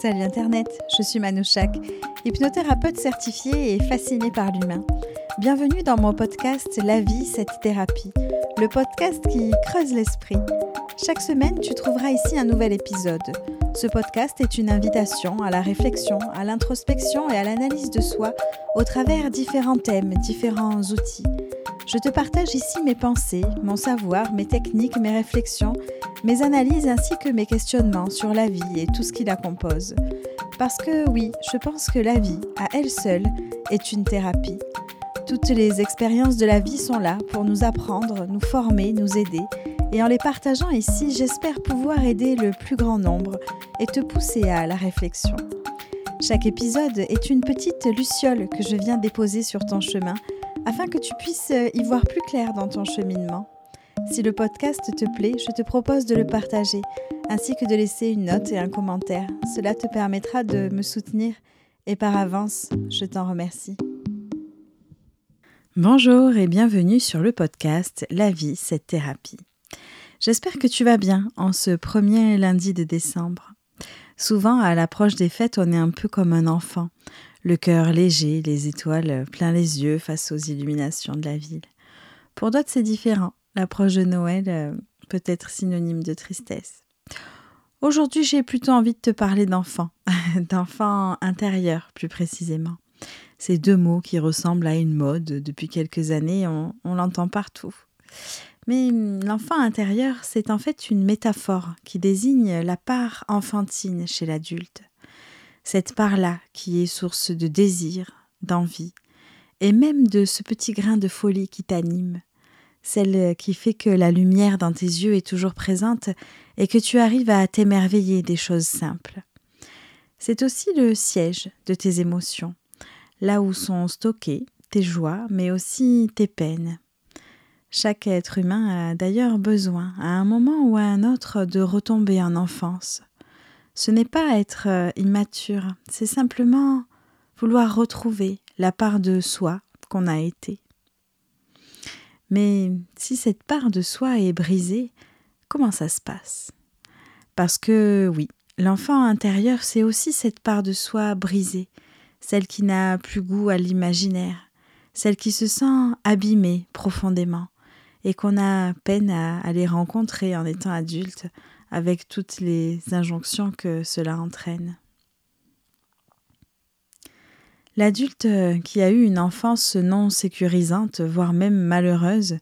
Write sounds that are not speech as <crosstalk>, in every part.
Salut Internet, je suis Manouchak, hypnothérapeute certifiée et fascinée par l'humain. Bienvenue dans mon podcast La vie, cette thérapie, le podcast qui creuse l'esprit. Chaque semaine, tu trouveras ici un nouvel épisode. Ce podcast est une invitation à la réflexion, à l'introspection et à l'analyse de soi au travers différents thèmes, différents outils. Je te partage ici mes pensées, mon savoir, mes techniques, mes réflexions, mes analyses ainsi que mes questionnements sur la vie et tout ce qui la compose. Parce que oui, je pense que la vie, à elle seule, est une thérapie. Toutes les expériences de la vie sont là pour nous apprendre, nous former, nous aider. Et en les partageant ici, j'espère pouvoir aider le plus grand nombre et te pousser à la réflexion. Chaque épisode est une petite luciole que je viens déposer sur ton chemin afin que tu puisses euh, y voir plus clair dans ton cheminement. Si le podcast te plaît, je te propose de le partager, ainsi que de laisser une note et un commentaire. Cela te permettra de me soutenir et par avance, je t'en remercie. Bonjour et bienvenue sur le podcast La vie, cette thérapie. J'espère que tu vas bien en ce premier lundi de décembre. Souvent, à l'approche des fêtes, on est un peu comme un enfant le cœur léger, les étoiles plein les yeux face aux illuminations de la ville. Pour d'autres, c'est différent. L'approche de Noël euh, peut être synonyme de tristesse. Aujourd'hui, j'ai plutôt envie de te parler d'enfants, <laughs> d'enfants intérieurs plus précisément. Ces deux mots qui ressemblent à une mode depuis quelques années, on l'entend partout. Mais l'enfant intérieur, c'est en fait une métaphore qui désigne la part enfantine chez l'adulte cette part-là qui est source de désir, d'envie, et même de ce petit grain de folie qui t'anime, celle qui fait que la lumière dans tes yeux est toujours présente et que tu arrives à t'émerveiller des choses simples. C'est aussi le siège de tes émotions, là où sont stockées tes joies, mais aussi tes peines. Chaque être humain a d'ailleurs besoin, à un moment ou à un autre, de retomber en enfance, ce n'est pas être euh, immature, c'est simplement vouloir retrouver la part de soi qu'on a été. Mais si cette part de soi est brisée, comment ça se passe? Parce que oui, l'enfant intérieur, c'est aussi cette part de soi brisée, celle qui n'a plus goût à l'imaginaire, celle qui se sent abîmée profondément et qu'on a peine à aller rencontrer en étant adulte, avec toutes les injonctions que cela entraîne. L'adulte qui a eu une enfance non sécurisante, voire même malheureuse,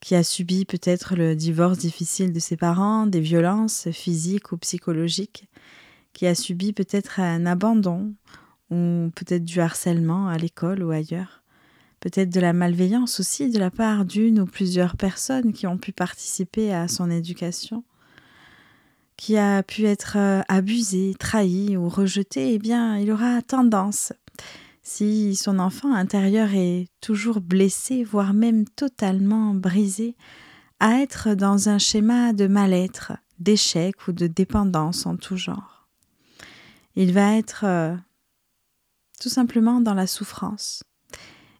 qui a subi peut-être le divorce difficile de ses parents, des violences physiques ou psychologiques, qui a subi peut-être un abandon ou peut-être du harcèlement à l'école ou ailleurs, peut-être de la malveillance aussi de la part d'une ou plusieurs personnes qui ont pu participer à son éducation, qui a pu être euh, abusé, trahi ou rejeté, eh bien, il aura tendance, si son enfant intérieur est toujours blessé, voire même totalement brisé, à être dans un schéma de mal-être, d'échec ou de dépendance en tout genre. Il va être euh, tout simplement dans la souffrance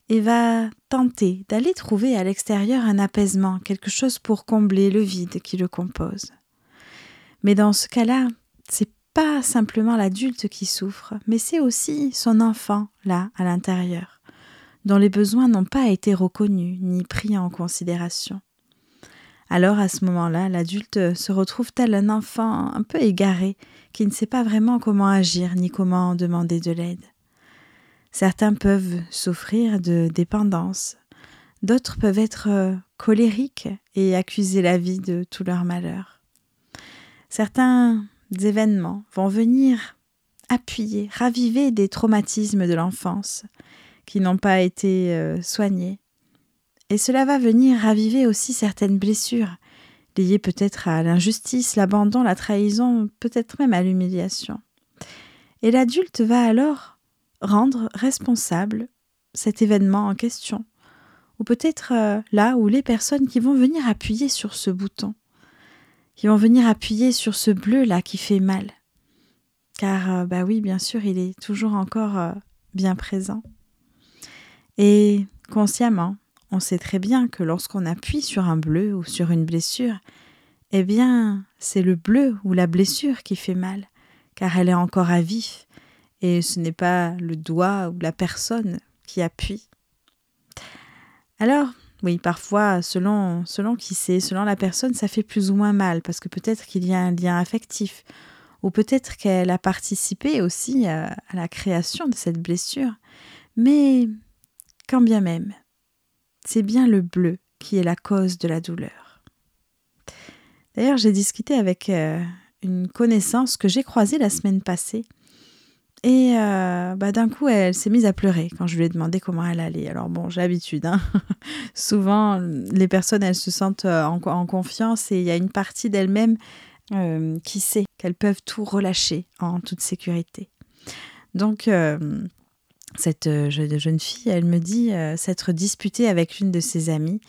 et va tenter d'aller trouver à l'extérieur un apaisement, quelque chose pour combler le vide qui le compose. Mais dans ce cas-là, c'est pas simplement l'adulte qui souffre, mais c'est aussi son enfant, là, à l'intérieur, dont les besoins n'ont pas été reconnus ni pris en considération. Alors à ce moment-là, l'adulte se retrouve tel un enfant un peu égaré, qui ne sait pas vraiment comment agir ni comment demander de l'aide. Certains peuvent souffrir de dépendance, d'autres peuvent être colériques et accuser la vie de tout leur malheur. Certains événements vont venir appuyer, raviver des traumatismes de l'enfance qui n'ont pas été euh, soignés. Et cela va venir raviver aussi certaines blessures, liées peut-être à l'injustice, l'abandon, la trahison, peut-être même à l'humiliation. Et l'adulte va alors rendre responsable cet événement en question, ou peut-être euh, là où les personnes qui vont venir appuyer sur ce bouton qui vont venir appuyer sur ce bleu là qui fait mal. Car, euh, bah oui, bien sûr, il est toujours encore euh, bien présent. Et consciemment, on sait très bien que lorsqu'on appuie sur un bleu ou sur une blessure, eh bien, c'est le bleu ou la blessure qui fait mal, car elle est encore à vif, et ce n'est pas le doigt ou la personne qui appuie. Alors, oui, parfois, selon, selon qui c'est, selon la personne, ça fait plus ou moins mal, parce que peut-être qu'il y a un lien affectif, ou peut-être qu'elle a participé aussi à, à la création de cette blessure. Mais quand bien même, c'est bien le bleu qui est la cause de la douleur. D'ailleurs, j'ai discuté avec euh, une connaissance que j'ai croisée la semaine passée. Et euh, bah, d'un coup, elle s'est mise à pleurer quand je lui ai demandé comment elle allait. Alors bon, j'ai l'habitude. Hein. <laughs> Souvent, les personnes, elles se sentent euh, en, confiance et il y a une partie d'elles-mêmes qui sait qu'elles peuvent tout relâcher en toute sécurité. Donc, cette jeune fille, elle me dit s'être disputée avec l'une de ses amies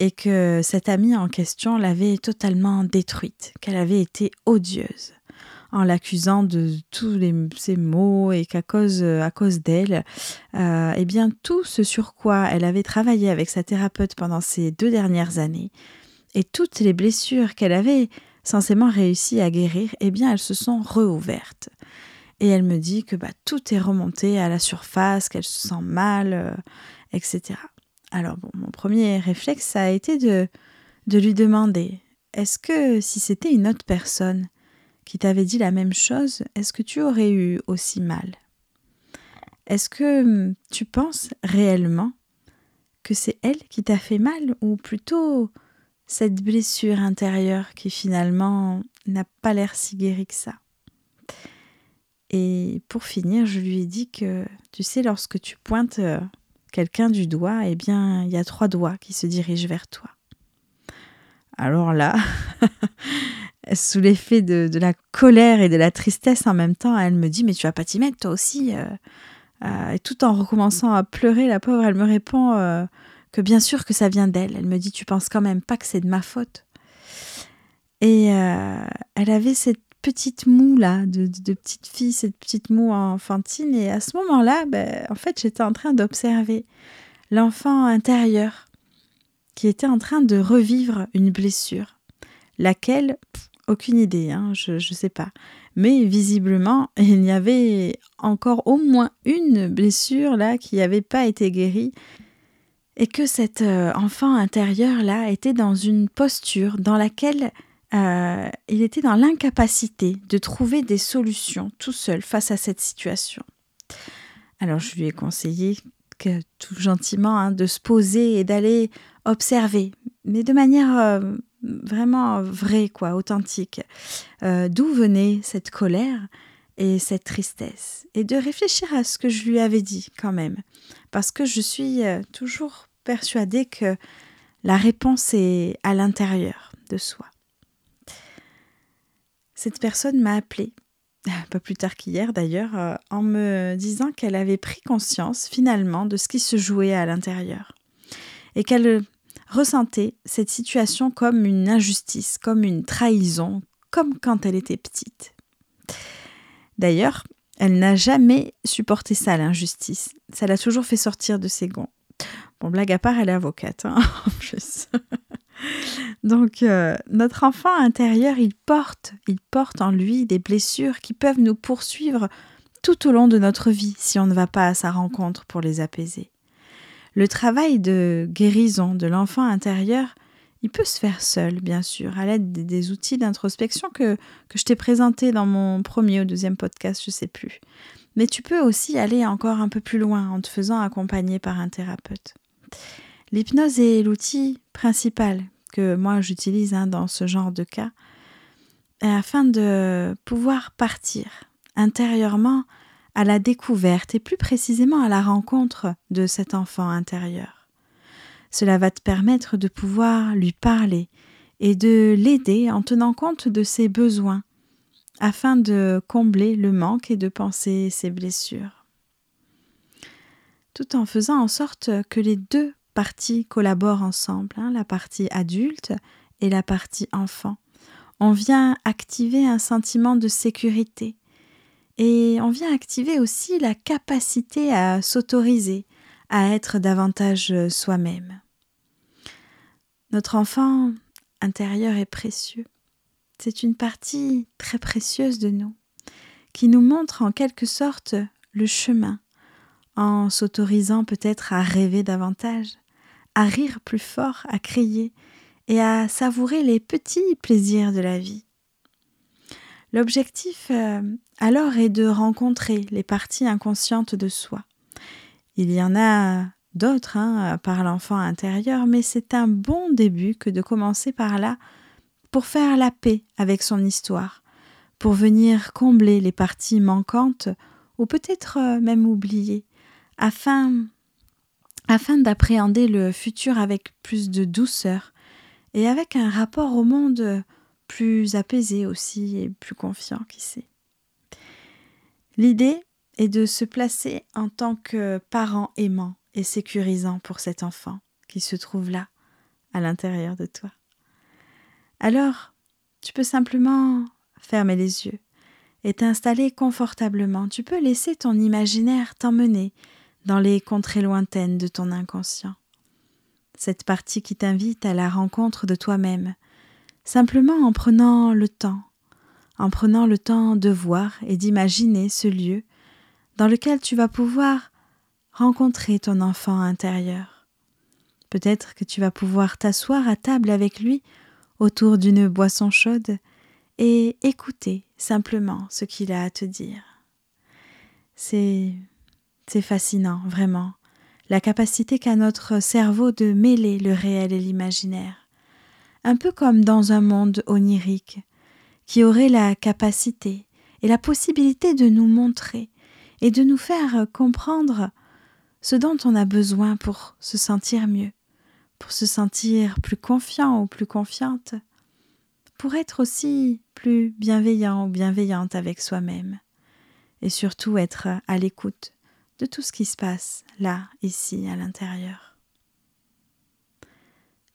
et que cette amie en question l'avait totalement détruite, qu'elle avait été odieuse en l'accusant de tous ces mots et qu'à cause, à cause d'elle, euh, eh bien tout ce sur quoi elle avait travaillé avec sa thérapeute pendant ces deux dernières années et toutes les blessures qu'elle avait censément réussi à guérir, eh bien elles se sont réouvertes. Et elle me dit que bah, tout est remonté à la surface, qu'elle se sent mal, euh, etc. Alors bon, mon premier réflexe, ça a été de, de lui demander, est-ce que si c'était une autre personne qui t'avait dit la même chose, est-ce que tu aurais eu aussi mal? Est-ce que hum, tu penses réellement que c'est elle qui t'a fait mal ou plutôt cette blessure intérieure qui finalement n'a pas l'air si guérie que ça? Et pour finir, je lui ai dit que, tu sais, lorsque tu pointes euh, quelqu'un du doigt, eh bien, il y a trois doigts qui se dirigent vers toi. Alors là, <laughs> sous l'effet de, la colère et de la tristesse en même temps, elle me dit Mais tu vas pas t'y mettre toi aussi euh, euh, Et tout en recommençant à pleurer, la pauvre, elle me répond euh, que bien sûr que ça vient d'elle. Elle me dit Tu penses quand même pas que c'est de ma faute Et elle avait cette petite moue là, de, petite fille, cette petite moue enfantine. Et à ce moment-là, ben, en fait, j'étais en train d'observer l'enfant intérieur qui était en train de revivre une blessure. Laquelle, aucune idée, hein, je ne sais pas. Mais visiblement, <laughs> il y avait encore au moins une blessure là qui n'avait pas été guérie et que cet euh, enfant intérieur là était dans une posture dans laquelle euh, il était dans l'incapacité de trouver des solutions tout seul face à cette situation. Alors je lui ai conseillé que, tout gentiment hein, de se poser et d'aller observer, mais de manière euh, vraiment vraie, quoi, authentique, euh, d'où venait cette colère et cette tristesse, et de réfléchir à ce que je lui avais dit quand même, parce que je suis toujours persuadée que la réponse est à l'intérieur de soi. Cette personne m'a appelé, <laughs> pas plus tard qu'hier d'ailleurs, euh, en me disant qu'elle avait pris conscience finalement de ce qui se jouait à l'intérieur. Et qu'elle ressentait cette situation comme une injustice, comme une trahison, comme quand elle était petite. D'ailleurs, elle n'a jamais supporté ça, l'injustice. Ça l'a toujours fait sortir de ses gonds. Bon, blague à part, elle est avocate, hein, <laughs> en plus. Donc euh, notre enfant intérieur, il porte, il porte en lui des blessures qui peuvent nous poursuivre tout au long de notre vie si on ne va pas à sa rencontre pour les apaiser. Le travail de guérison de l'enfant intérieur, il peut se faire seul, bien sûr, à l'aide des, outils d'introspection que, que je t'ai présentés dans mon premier ou deuxième podcast, je ne sais plus. Mais tu peux aussi aller encore un peu plus loin en te faisant accompagner par un thérapeute. L'hypnose est l'outil principal que moi j'utilise hein, dans ce genre de cas, afin de pouvoir partir intérieurement à la découverte et plus précisément à la rencontre de cet enfant intérieur. Cela va te permettre de pouvoir lui parler et de l'aider en tenant compte de ses besoins afin de combler le manque et de penser ses blessures. Tout en faisant en sorte que les deux parties collaborent ensemble, hein, la partie adulte et la partie enfant. On vient activer un sentiment de sécurité et on vient activer aussi la capacité à s'autoriser, à être davantage soi-même. Notre enfant intérieur est précieux. C'est une partie très précieuse de nous. qui nous montre en quelque sorte le chemin, en s'autorisant peut-être à rêver davantage, à rire plus fort, à crier, et à savourer les petits plaisirs de la vie. L'objectif euh, alors est de rencontrer les parties inconscientes de soi. Il y en a d'autres hein, par l'enfant intérieur, mais c'est un bon début que de commencer par là pour faire la paix avec son histoire, pour venir combler les parties manquantes ou peut-être euh, même oubliées, afin, afin d'appréhender le futur avec plus de douceur et avec un rapport au monde plus apaisé aussi et plus confiant, qui sait. L'idée est de se placer en tant que parent aimant et sécurisant pour cet enfant qui se trouve là, à l'intérieur de toi. Alors, tu peux simplement fermer les yeux et t'installer confortablement. Tu peux laisser ton imaginaire t'emmener dans les contrées lointaines de ton inconscient. Cette partie qui t'invite à la rencontre de toi-même, simplement en prenant le temps, en prenant le temps de voir et d'imaginer ce lieu dans lequel tu vas pouvoir rencontrer ton enfant intérieur. Peut-être que tu vas pouvoir t'asseoir à table avec lui autour d'une boisson chaude et écouter simplement ce qu'il a à te dire. C'est c'est fascinant, vraiment, la capacité qu'a notre cerveau de mêler le réel et l'imaginaire, un peu comme dans un monde onirique, qui aurait la capacité et la possibilité de nous montrer et de nous faire comprendre ce dont on a besoin pour se sentir mieux, pour se sentir plus confiant ou plus confiante, pour être aussi plus bienveillant ou bienveillante avec soi-même, et surtout être à l'écoute de tout ce qui se passe là, ici, à l'intérieur.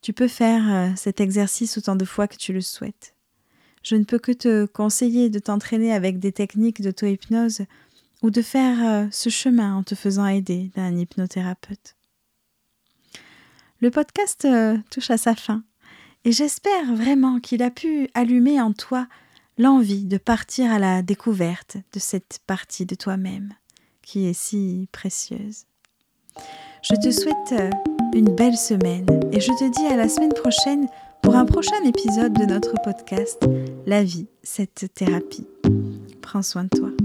Tu peux faire euh, cet exercice autant de fois que tu le souhaites. Je ne peux que te conseiller de t'entraîner avec des techniques d'auto-hypnose ou de faire euh, ce chemin en te faisant aider d'un hypnothérapeute. Le podcast euh, touche à sa fin et j'espère vraiment qu'il a pu allumer en toi l'envie de partir à la découverte de cette partie de toi-même qui est si précieuse. Je te souhaite euh, une belle semaine et je te dis à la semaine prochaine pour un prochain épisode de notre podcast La vie, cette thérapie. Prends soin de toi.